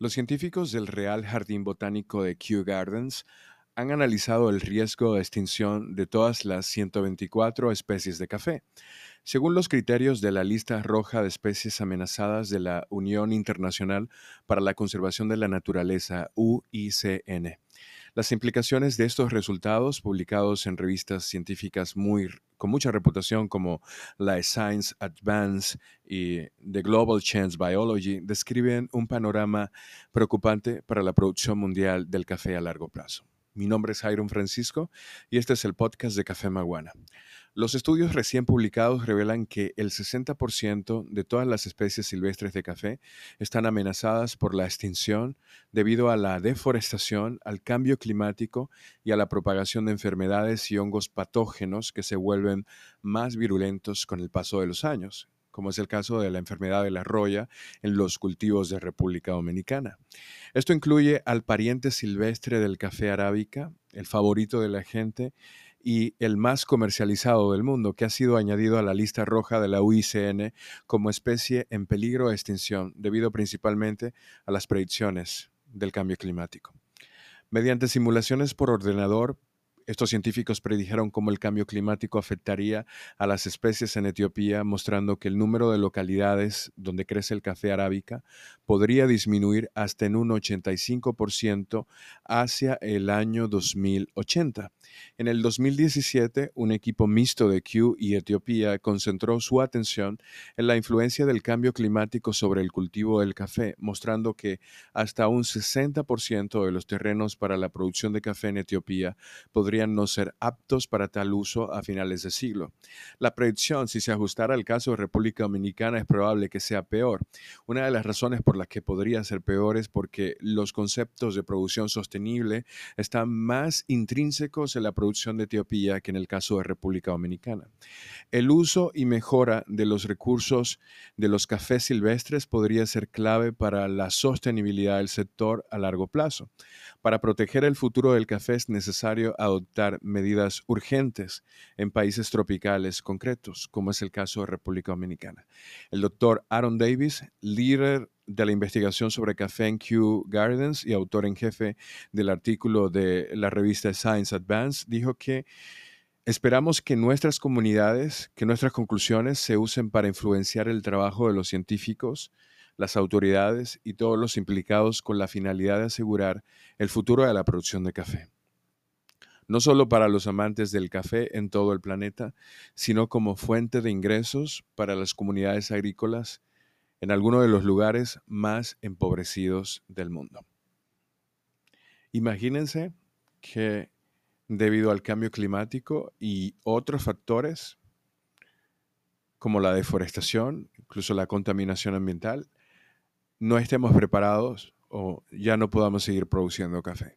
Los científicos del Real Jardín Botánico de Kew Gardens han analizado el riesgo de extinción de todas las 124 especies de café, según los criterios de la lista roja de especies amenazadas de la Unión Internacional para la Conservación de la Naturaleza, UICN. Las implicaciones de estos resultados, publicados en revistas científicas muy, con mucha reputación como la Science Advance y The Global Chance Biology, describen un panorama preocupante para la producción mundial del café a largo plazo. Mi nombre es Jairo Francisco y este es el podcast de Café Maguana. Los estudios recién publicados revelan que el 60% de todas las especies silvestres de café están amenazadas por la extinción debido a la deforestación, al cambio climático y a la propagación de enfermedades y hongos patógenos que se vuelven más virulentos con el paso de los años como es el caso de la enfermedad de la roya en los cultivos de República Dominicana. Esto incluye al pariente silvestre del café arábica, el favorito de la gente, y el más comercializado del mundo, que ha sido añadido a la lista roja de la UICN como especie en peligro de extinción, debido principalmente a las predicciones del cambio climático. Mediante simulaciones por ordenador, estos científicos predijeron cómo el cambio climático afectaría a las especies en Etiopía, mostrando que el número de localidades donde crece el café arábica podría disminuir hasta en un 85% hacia el año 2080. En el 2017, un equipo mixto de Q y Etiopía concentró su atención en la influencia del cambio climático sobre el cultivo del café, mostrando que hasta un 60% de los terrenos para la producción de café en Etiopía no ser aptos para tal uso a finales de siglo. La predicción, si se ajustara al caso de República Dominicana, es probable que sea peor. Una de las razones por las que podría ser peor es porque los conceptos de producción sostenible están más intrínsecos en la producción de Etiopía que en el caso de República Dominicana. El uso y mejora de los recursos de los cafés silvestres podría ser clave para la sostenibilidad del sector a largo plazo. Para proteger el futuro del café es necesario medidas urgentes en países tropicales concretos, como es el caso de República Dominicana. El doctor Aaron Davis, líder de la investigación sobre café en Kew Gardens y autor en jefe del artículo de la revista Science Advance, dijo que Esperamos que nuestras comunidades, que nuestras conclusiones se usen para influenciar el trabajo de los científicos, las autoridades y todos los implicados con la finalidad de asegurar el futuro de la producción de café. No solo para los amantes del café en todo el planeta, sino como fuente de ingresos para las comunidades agrícolas en algunos de los lugares más empobrecidos del mundo. Imagínense que debido al cambio climático y otros factores como la deforestación, incluso la contaminación ambiental, no estemos preparados o ya no podamos seguir produciendo café.